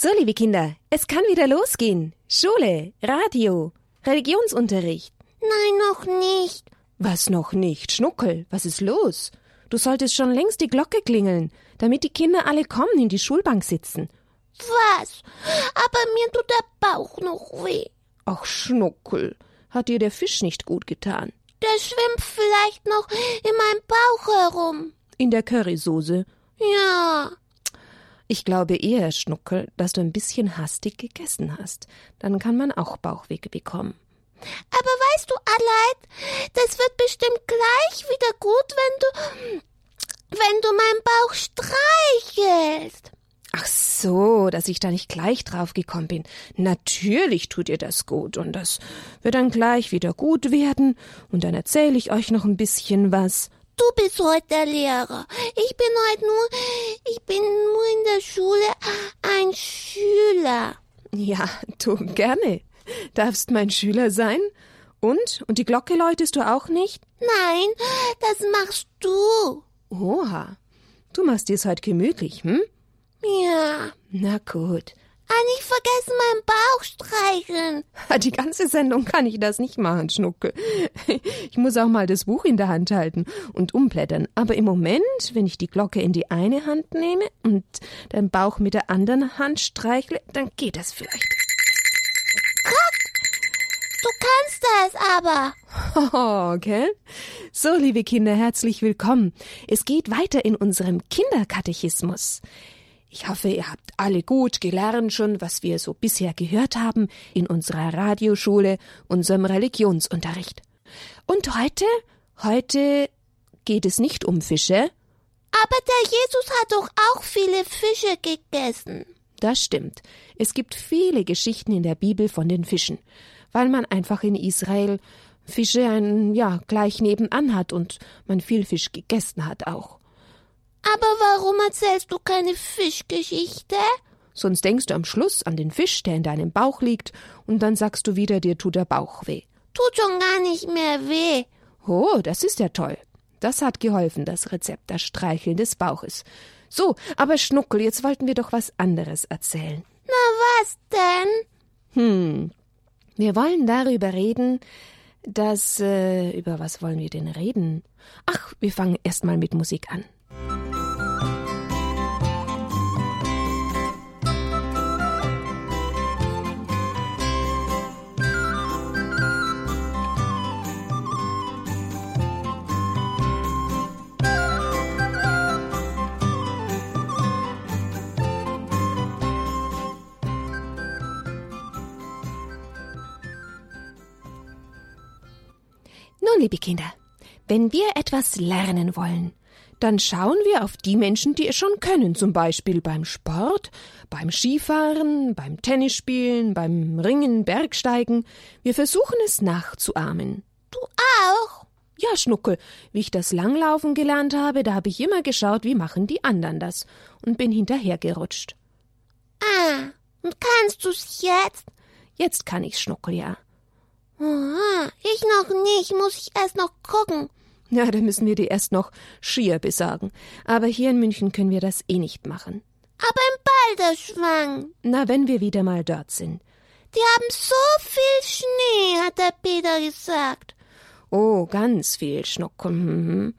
So, liebe Kinder, es kann wieder losgehen. Schule, Radio, Religionsunterricht. Nein, noch nicht. Was noch nicht? Schnuckel, was ist los? Du solltest schon längst die Glocke klingeln, damit die Kinder alle kommen, in die Schulbank sitzen. Was? Aber mir tut der Bauch noch weh. Ach, Schnuckel, hat dir der Fisch nicht gut getan? Der schwimmt vielleicht noch in meinem Bauch herum. In der Currysoße? Ja. Ich glaube eher, Schnuckel, dass du ein bisschen hastig gegessen hast. Dann kann man auch Bauchweh bekommen. Aber weißt du, Aleit, das wird bestimmt gleich wieder gut, wenn du, wenn du meinen Bauch streichelst. Ach so, dass ich da nicht gleich drauf gekommen bin. Natürlich tut ihr das gut und das wird dann gleich wieder gut werden und dann erzähle ich euch noch ein bisschen was. Du bist heute der Lehrer. Ich bin heute nur, ich bin nur in der Schule ein Schüler. Ja, du gerne. Darfst mein Schüler sein? Und? Und die Glocke läutest du auch nicht? Nein, das machst du. Oha. Du machst dir's heute gemütlich, hm? Ja. Na gut. Ah, nicht vergessen, meinen Bauch streicheln. Die ganze Sendung kann ich das nicht machen, Schnucke. Ich muss auch mal das Buch in der Hand halten und umblättern. Aber im Moment, wenn ich die Glocke in die eine Hand nehme und den Bauch mit der anderen Hand streichle, dann geht das vielleicht. Du kannst das aber. Oh, okay. So, liebe Kinder, herzlich willkommen. Es geht weiter in unserem Kinderkatechismus. Ich hoffe, ihr habt alle gut gelernt schon, was wir so bisher gehört haben in unserer Radioschule, unserem Religionsunterricht. Und heute, heute geht es nicht um Fische. Aber der Jesus hat doch auch viele Fische gegessen. Das stimmt. Es gibt viele Geschichten in der Bibel von den Fischen, weil man einfach in Israel Fische ein, ja, gleich nebenan hat und man viel Fisch gegessen hat auch. Aber warum erzählst du keine Fischgeschichte? Sonst denkst du am Schluss an den Fisch, der in deinem Bauch liegt, und dann sagst du wieder, dir tut der Bauch weh. Tut schon gar nicht mehr weh. Oh, das ist ja toll. Das hat geholfen, das Rezept, das Streicheln des Bauches. So, aber Schnuckel, jetzt wollten wir doch was anderes erzählen. Na, was denn? Hm. Wir wollen darüber reden, dass. Äh, über was wollen wir denn reden? Ach, wir fangen erst mal mit Musik an. Nun, liebe Kinder, wenn wir etwas lernen wollen, dann schauen wir auf die Menschen, die es schon können, zum Beispiel beim Sport, beim Skifahren, beim Tennisspielen, beim Ringen, Bergsteigen. Wir versuchen es nachzuahmen. Du auch? Ja, Schnuckel, wie ich das Langlaufen gelernt habe, da habe ich immer geschaut, wie machen die anderen das und bin hinterhergerutscht. Ah, und kannst du's jetzt? Jetzt kann ich's, Schnuckel, ja. Aha, ich noch nicht, muss ich erst noch gucken. Ja, da müssen wir dir erst noch Skier besorgen. Aber hier in München können wir das eh nicht machen. Aber im Balderschwang. Na, wenn wir wieder mal dort sind. Die haben so viel Schnee, hat der Peter gesagt. Oh, ganz viel Schnuck. Mhm.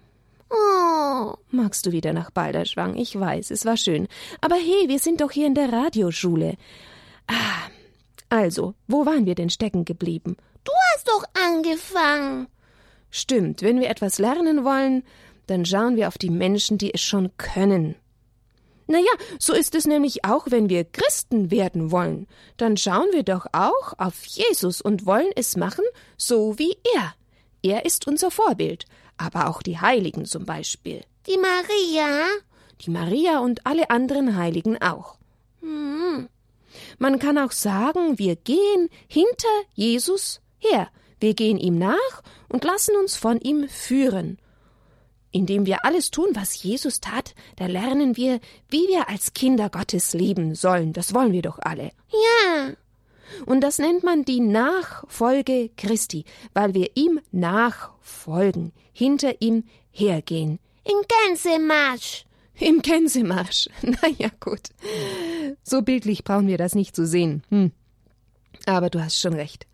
Oh. Magst du wieder nach Balderschwang? Ich weiß, es war schön. Aber hey, wir sind doch hier in der Radioschule. Ah, also, wo waren wir denn stecken geblieben? Du hast doch angefangen. Stimmt, wenn wir etwas lernen wollen, dann schauen wir auf die Menschen, die es schon können. Na ja, so ist es nämlich auch, wenn wir Christen werden wollen. Dann schauen wir doch auch auf Jesus und wollen es machen, so wie er. Er ist unser Vorbild, aber auch die Heiligen zum Beispiel. Die Maria? Die Maria und alle anderen Heiligen auch. Hm. Man kann auch sagen, wir gehen hinter Jesus her. Wir gehen ihm nach und lassen uns von ihm führen. Indem wir alles tun, was Jesus tat, da lernen wir, wie wir als Kinder Gottes leben sollen. Das wollen wir doch alle. Ja. Und das nennt man die Nachfolge Christi, weil wir ihm nachfolgen, hinter ihm hergehen. In Gänsemarsch. Im Gänsemarsch. Na ja, gut. So bildlich brauchen wir das nicht zu sehen. Hm. Aber du hast schon recht.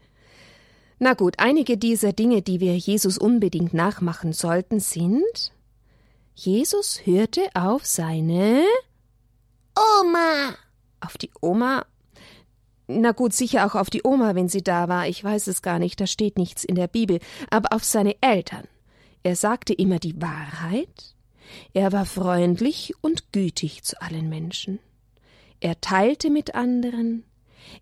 Na gut, einige dieser Dinge, die wir Jesus unbedingt nachmachen sollten, sind Jesus hörte auf seine Oma. Auf die Oma? Na gut, sicher auch auf die Oma, wenn sie da war. Ich weiß es gar nicht, da steht nichts in der Bibel. Aber auf seine Eltern. Er sagte immer die Wahrheit. Er war freundlich und gütig zu allen Menschen. Er teilte mit anderen.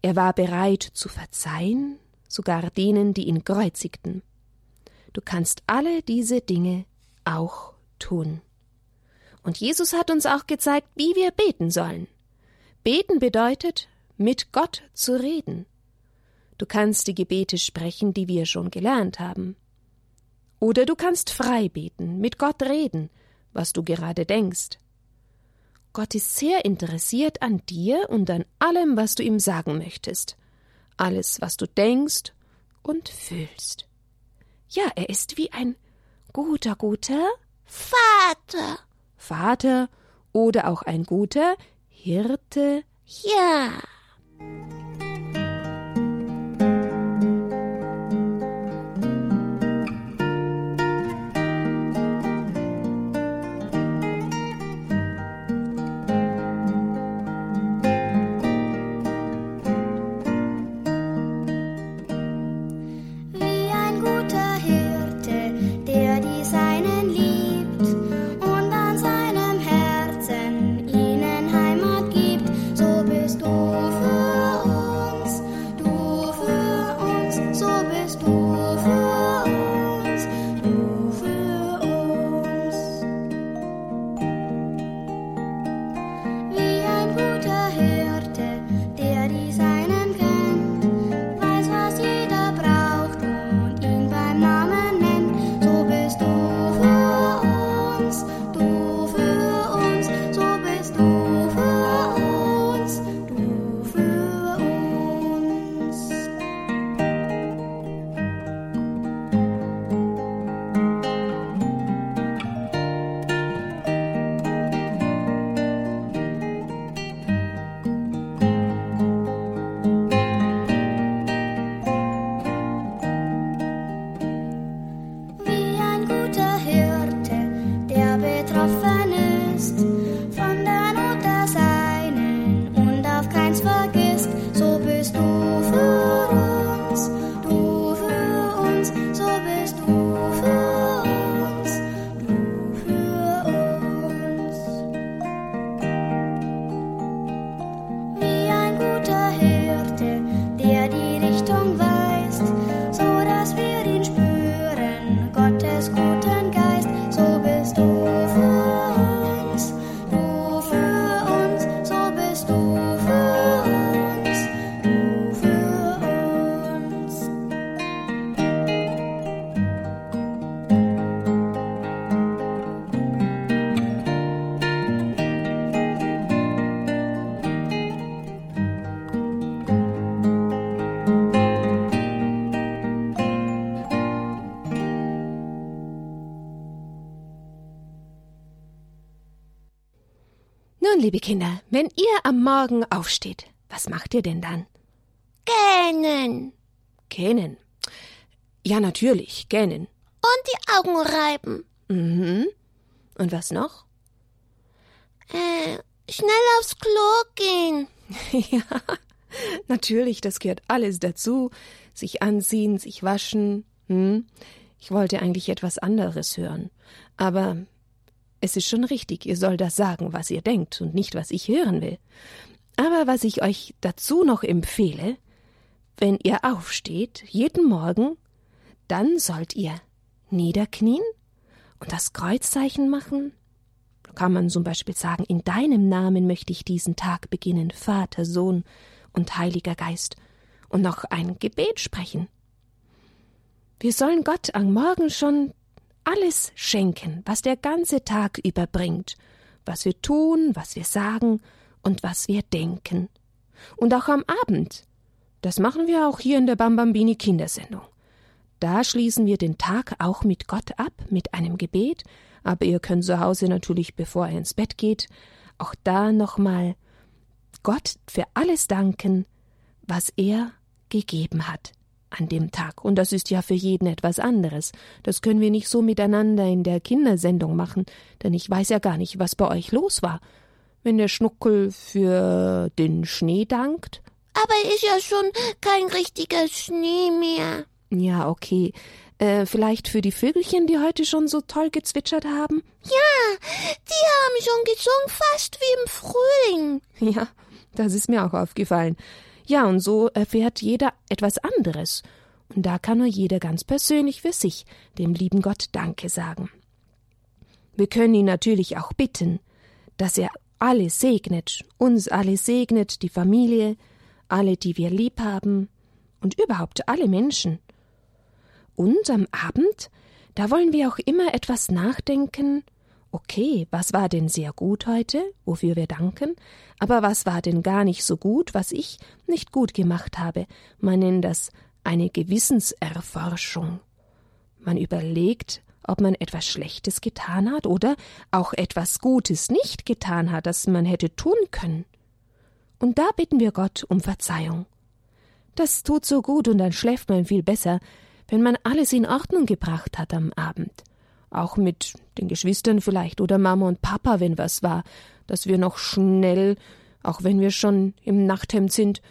Er war bereit zu verzeihen, sogar denen, die ihn kreuzigten. Du kannst alle diese Dinge auch tun. Und Jesus hat uns auch gezeigt, wie wir beten sollen. Beten bedeutet, mit Gott zu reden. Du kannst die Gebete sprechen, die wir schon gelernt haben. Oder du kannst frei beten, mit Gott reden, was du gerade denkst. Gott ist sehr interessiert an dir und an allem, was du ihm sagen möchtest. Alles, was du denkst und fühlst. Ja, er ist wie ein guter, guter Vater. Vater oder auch ein guter Hirte. Ja. Am Morgen aufsteht, was macht ihr denn dann? Gähnen. Gähnen. Ja, natürlich, gähnen. Und die Augen reiben. Mhm. Und was noch? Äh, schnell aufs Klo gehen. ja, natürlich, das gehört alles dazu. Sich anziehen, sich waschen. Hm? Ich wollte eigentlich etwas anderes hören. Aber es ist schon richtig, ihr sollt das sagen, was ihr denkt und nicht, was ich hören will. Aber was ich euch dazu noch empfehle, wenn ihr aufsteht, jeden Morgen, dann sollt ihr niederknien und das Kreuzzeichen machen. Da kann man zum Beispiel sagen, in deinem Namen möchte ich diesen Tag beginnen, Vater, Sohn und Heiliger Geist, und noch ein Gebet sprechen. Wir sollen Gott am Morgen schon alles schenken, was der ganze Tag überbringt, was wir tun, was wir sagen und was wir denken. Und auch am Abend. Das machen wir auch hier in der Bambambini Kindersendung. Da schließen wir den Tag auch mit Gott ab, mit einem Gebet, Aber ihr könnt zu Hause natürlich, bevor er ins Bett geht, auch da nochmal Gott für alles danken, was er gegeben hat an dem Tag. Und das ist ja für jeden etwas anderes. Das können wir nicht so miteinander in der Kindersendung machen, denn ich weiß ja gar nicht, was bei euch los war. Wenn der Schnuckel für den Schnee dankt. Aber ist ja schon kein richtiger Schnee mehr. Ja, okay. Äh, vielleicht für die Vögelchen, die heute schon so toll gezwitschert haben? Ja, die haben schon gesungen, fast wie im Frühling. Ja, das ist mir auch aufgefallen. Ja, und so erfährt jeder etwas anderes. Und da kann nur jeder ganz persönlich für sich dem lieben Gott Danke sagen. Wir können ihn natürlich auch bitten, dass er alle segnet, uns alle segnet, die Familie, alle, die wir lieb haben und überhaupt alle Menschen. Und am Abend, da wollen wir auch immer etwas nachdenken okay, was war denn sehr gut heute, wofür wir danken, aber was war denn gar nicht so gut, was ich nicht gut gemacht habe. Man nennt das eine Gewissenserforschung. Man überlegt, ob man etwas Schlechtes getan hat oder auch etwas Gutes nicht getan hat, das man hätte tun können. Und da bitten wir Gott um Verzeihung. Das tut so gut und dann schläft man viel besser, wenn man alles in Ordnung gebracht hat am Abend auch mit den Geschwistern vielleicht oder Mama und Papa, wenn was war, dass wir noch schnell, auch wenn wir schon im Nachthemd sind,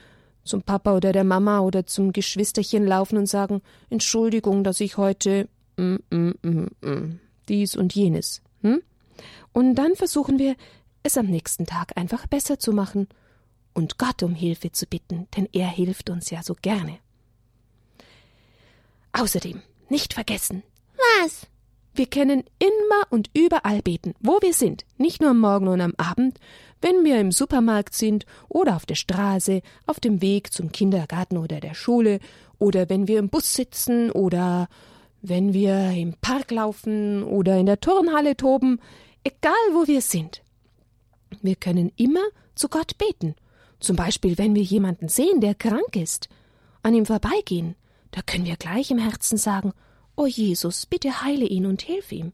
zum Papa oder der Mama oder zum Geschwisterchen laufen und sagen Entschuldigung, dass ich heute mm, mm, mm, mm, dies und jenes. Hm? Und dann versuchen wir, es am nächsten Tag einfach besser zu machen und Gott um Hilfe zu bitten, denn er hilft uns ja so gerne. Außerdem, nicht vergessen. Was? Wir können immer und überall beten, wo wir sind, nicht nur am Morgen und am Abend, wenn wir im Supermarkt sind oder auf der Straße, auf dem Weg zum Kindergarten oder der Schule oder wenn wir im Bus sitzen oder wenn wir im Park laufen oder in der Turnhalle toben, egal wo wir sind. Wir können immer zu Gott beten. Zum Beispiel, wenn wir jemanden sehen, der krank ist, an ihm vorbeigehen, da können wir gleich im Herzen sagen, O Jesus, bitte heile ihn und hilf ihm.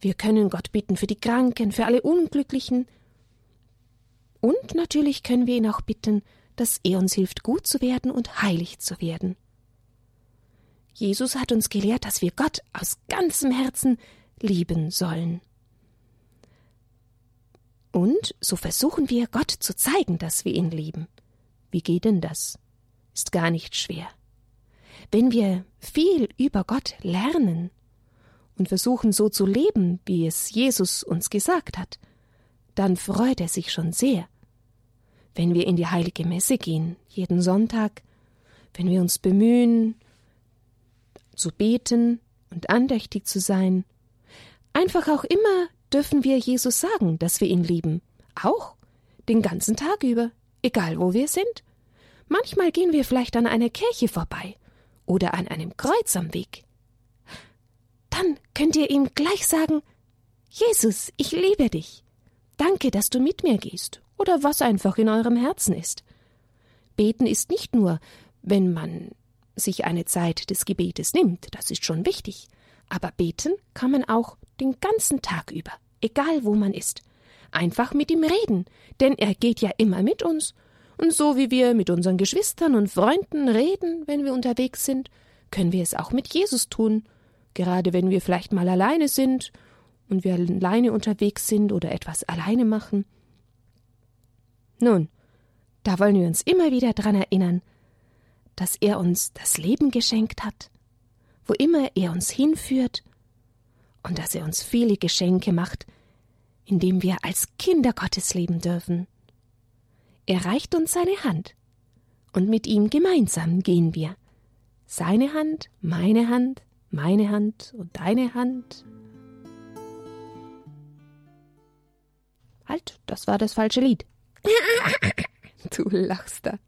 Wir können Gott bitten für die Kranken, für alle Unglücklichen. Und natürlich können wir ihn auch bitten, dass er uns hilft, gut zu werden und heilig zu werden. Jesus hat uns gelehrt, dass wir Gott aus ganzem Herzen lieben sollen. Und so versuchen wir, Gott zu zeigen, dass wir ihn lieben. Wie geht denn das? Ist gar nicht schwer. Wenn wir viel über Gott lernen und versuchen so zu leben, wie es Jesus uns gesagt hat, dann freut er sich schon sehr. Wenn wir in die heilige Messe gehen, jeden Sonntag, wenn wir uns bemühen, zu beten und andächtig zu sein, einfach auch immer dürfen wir Jesus sagen, dass wir ihn lieben, auch den ganzen Tag über, egal wo wir sind. Manchmal gehen wir vielleicht an einer Kirche vorbei oder an einem Kreuz am Weg. Dann könnt ihr ihm gleich sagen Jesus, ich liebe dich. Danke, dass du mit mir gehst, oder was einfach in eurem Herzen ist. Beten ist nicht nur, wenn man sich eine Zeit des Gebetes nimmt, das ist schon wichtig, aber beten kann man auch den ganzen Tag über, egal wo man ist. Einfach mit ihm reden, denn er geht ja immer mit uns und so wie wir mit unseren Geschwistern und Freunden reden, wenn wir unterwegs sind, können wir es auch mit Jesus tun, gerade wenn wir vielleicht mal alleine sind und wir alleine unterwegs sind oder etwas alleine machen. Nun, da wollen wir uns immer wieder daran erinnern, dass er uns das Leben geschenkt hat, wo immer er uns hinführt, und dass er uns viele Geschenke macht, indem wir als Kinder Gottes leben dürfen. Er reicht uns seine Hand, und mit ihm gemeinsam gehen wir. Seine Hand, meine Hand, meine Hand und deine Hand. Halt, das war das falsche Lied. du lachst da.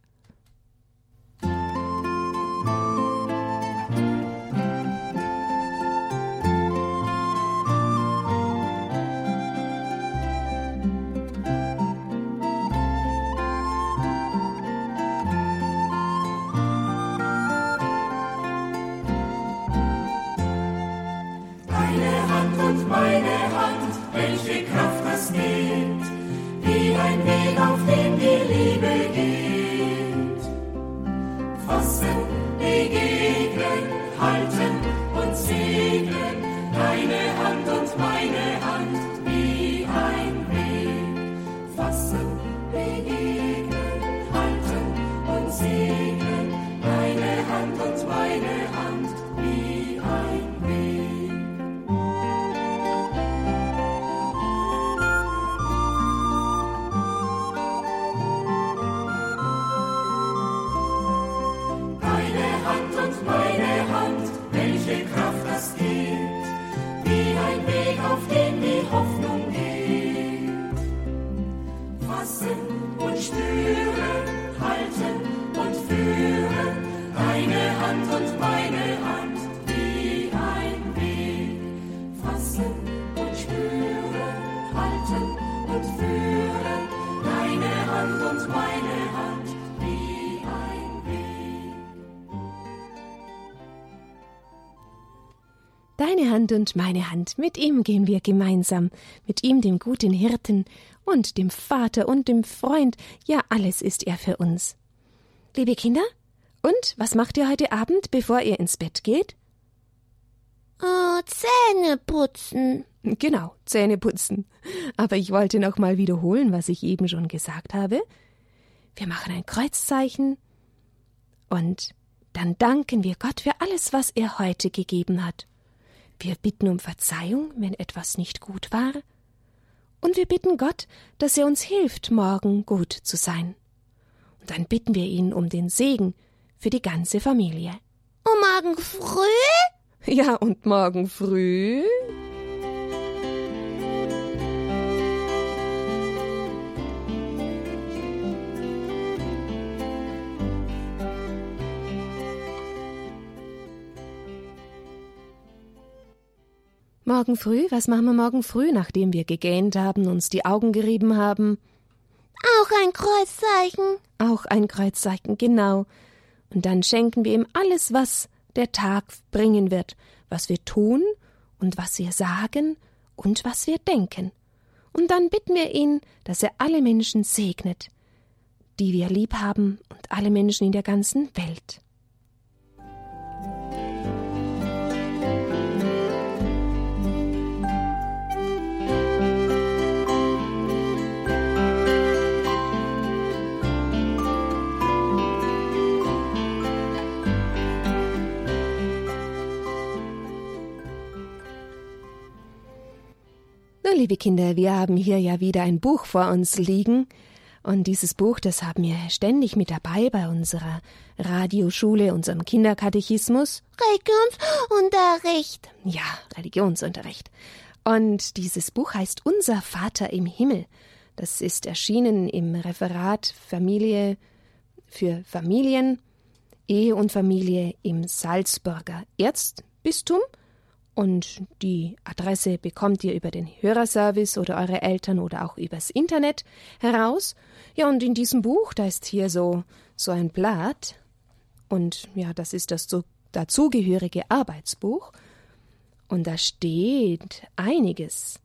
Hand und meine Hand, mit ihm gehen wir gemeinsam, mit ihm, dem guten Hirten und dem Vater und dem Freund, ja, alles ist er für uns. Liebe Kinder, und was macht ihr heute Abend, bevor ihr ins Bett geht? Oh, Zähne putzen. Genau, Zähne putzen. Aber ich wollte noch mal wiederholen, was ich eben schon gesagt habe. Wir machen ein Kreuzzeichen und dann danken wir Gott für alles, was er heute gegeben hat. Wir bitten um Verzeihung, wenn etwas nicht gut war. Und wir bitten Gott, dass er uns hilft, morgen gut zu sein. Und dann bitten wir ihn um den Segen für die ganze Familie. Und morgen früh? Ja, und morgen früh. Morgen früh, was machen wir morgen früh, nachdem wir gegähnt haben, uns die Augen gerieben haben? Auch ein Kreuzzeichen. Auch ein Kreuzzeichen, genau. Und dann schenken wir ihm alles, was der Tag bringen wird, was wir tun und was wir sagen und was wir denken. Und dann bitten wir ihn, dass er alle Menschen segnet, die wir lieb haben und alle Menschen in der ganzen Welt. Liebe Kinder, wir haben hier ja wieder ein Buch vor uns liegen. Und dieses Buch, das haben wir ständig mit dabei bei unserer Radioschule, unserem Kinderkatechismus. Religionsunterricht. Ja, Religionsunterricht. Und dieses Buch heißt Unser Vater im Himmel. Das ist erschienen im Referat Familie für Familien, Ehe und Familie im Salzburger Erzbistum. Und die Adresse bekommt ihr über den Hörerservice oder eure Eltern oder auch übers Internet heraus. Ja, und in diesem Buch, da ist hier so, so ein Blatt. Und ja, das ist das so dazugehörige Arbeitsbuch. Und da steht einiges.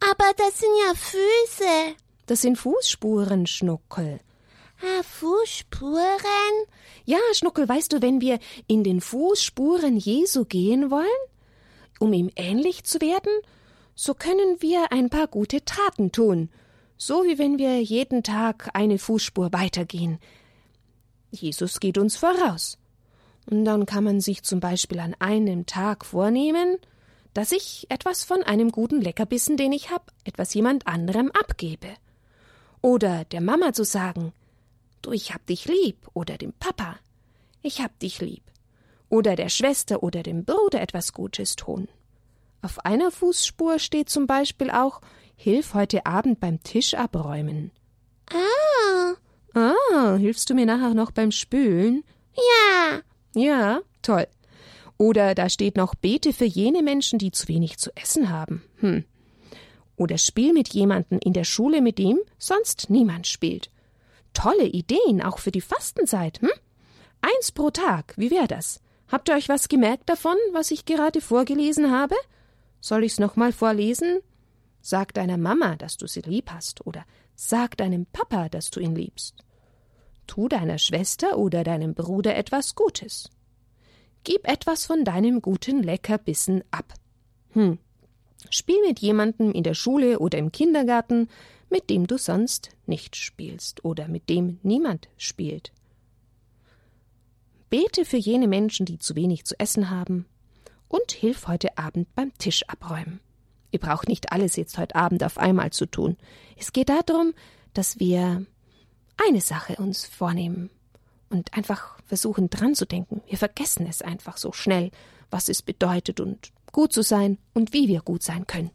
Aber das sind ja Füße. Das sind Fußspuren, Schnuckel. Ah, Fußspuren? Ja, Schnuckel, weißt du, wenn wir in den Fußspuren Jesu gehen wollen, um ihm ähnlich zu werden, so können wir ein paar gute Taten tun, so wie wenn wir jeden Tag eine Fußspur weitergehen. Jesus geht uns voraus. Und dann kann man sich zum Beispiel an einem Tag vornehmen, dass ich etwas von einem guten Leckerbissen, den ich hab, etwas jemand anderem abgebe. Oder der Mama zu sagen, du, ich hab dich lieb, oder dem Papa, ich hab dich lieb. Oder der Schwester oder dem Bruder etwas Gutes tun. Auf einer Fußspur steht zum Beispiel auch, hilf heute Abend beim Tisch abräumen. Ah, Ah, hilfst du mir nachher noch beim Spülen? ja. Ja, toll. Oder da steht noch Bete für jene Menschen, die zu wenig zu essen haben. Hm. Oder spiel mit jemandem in der Schule, mit dem sonst niemand spielt. Tolle Ideen, auch für die Fastenzeit, hm? Eins pro Tag, wie wär das? Habt ihr euch was gemerkt davon, was ich gerade vorgelesen habe? Soll ich's noch mal vorlesen? Sag deiner Mama, dass du sie lieb hast, oder sag deinem Papa, dass du ihn liebst. Tu deiner Schwester oder deinem Bruder etwas Gutes. Gib etwas von deinem guten Leckerbissen ab. Hm. Spiel mit jemandem in der Schule oder im Kindergarten, mit dem du sonst nicht spielst oder mit dem niemand spielt. Bete für jene Menschen, die zu wenig zu essen haben, und hilf heute Abend beim Tisch abräumen. Ihr braucht nicht alles jetzt heute Abend auf einmal zu tun. Es geht darum, dass wir eine Sache uns vornehmen und einfach versuchen dran zu denken. Wir vergessen es einfach so schnell, was es bedeutet und gut zu sein und wie wir gut sein können.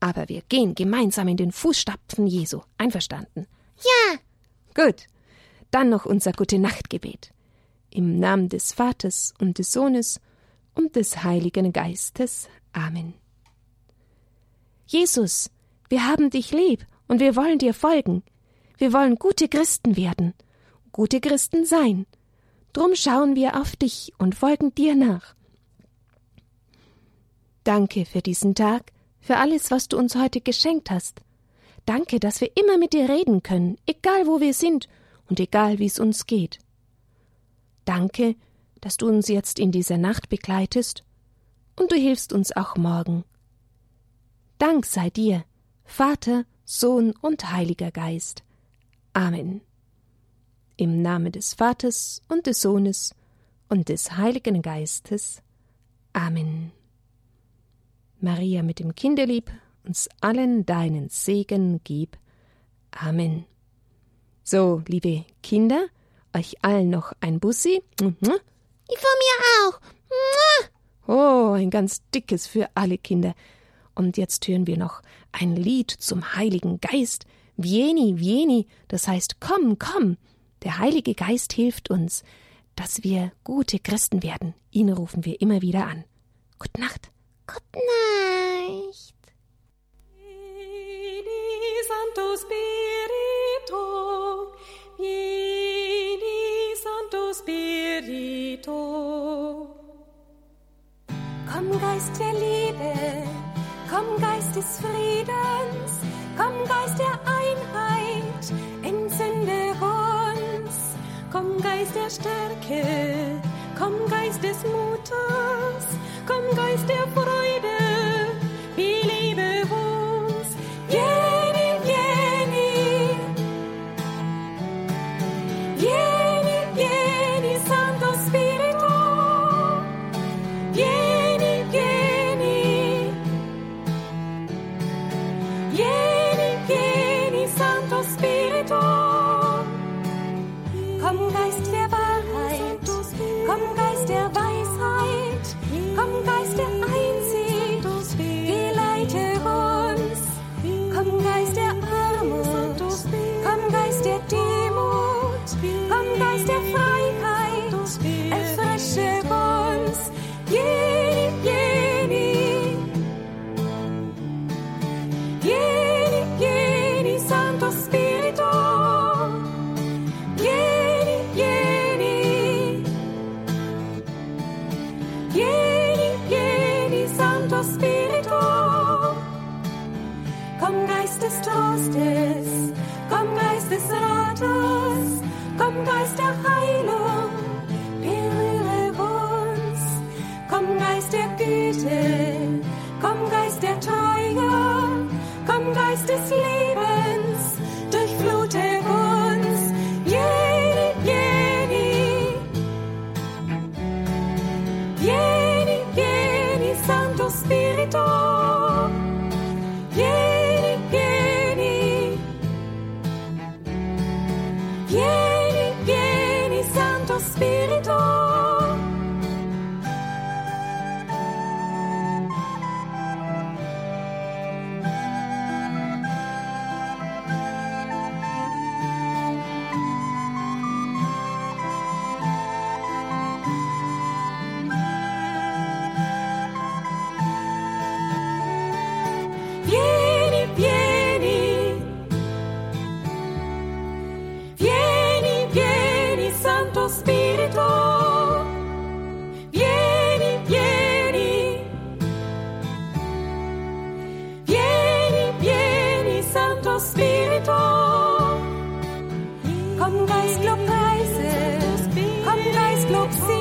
Aber wir gehen gemeinsam in den Fußstapfen Jesu. Einverstanden? Ja. Gut. Dann noch unser Gute Nachtgebet. Im Namen des Vaters und des Sohnes und des Heiligen Geistes. Amen. Jesus, wir haben dich lieb und wir wollen dir folgen. Wir wollen gute Christen werden, gute Christen sein. Drum schauen wir auf dich und folgen dir nach. Danke für diesen Tag, für alles, was du uns heute geschenkt hast. Danke, dass wir immer mit dir reden können, egal wo wir sind und egal wie es uns geht. Danke, dass du uns jetzt in dieser Nacht begleitest und du hilfst uns auch morgen. Dank sei dir, Vater, Sohn und Heiliger Geist. Amen. Im Namen des Vaters und des Sohnes und des Heiligen Geistes. Amen. Maria mit dem Kinderlieb, uns allen deinen Segen gib. Amen. So, liebe Kinder, euch allen noch ein Bussi. Mhm. Ich von mir auch. Oh, ein ganz dickes für alle Kinder. Und jetzt hören wir noch ein Lied zum Heiligen Geist. Vieni, vieni, das heißt komm, komm. Der Heilige Geist hilft uns, dass wir gute Christen werden. Ihn rufen wir immer wieder an. Gute Nacht. Nacht. Vieni, Santo Spirito, vieni, Santo Spirito. Komm, Geist der Liebe, Komm, Geist des Friedens, komm, Geist der Einheit, entzünde uns. Komm, Geist der Stärke, komm, Geist des Mutes, komm, Geist der Freude, Vieni, vieni, Santo Spirito. Look, see.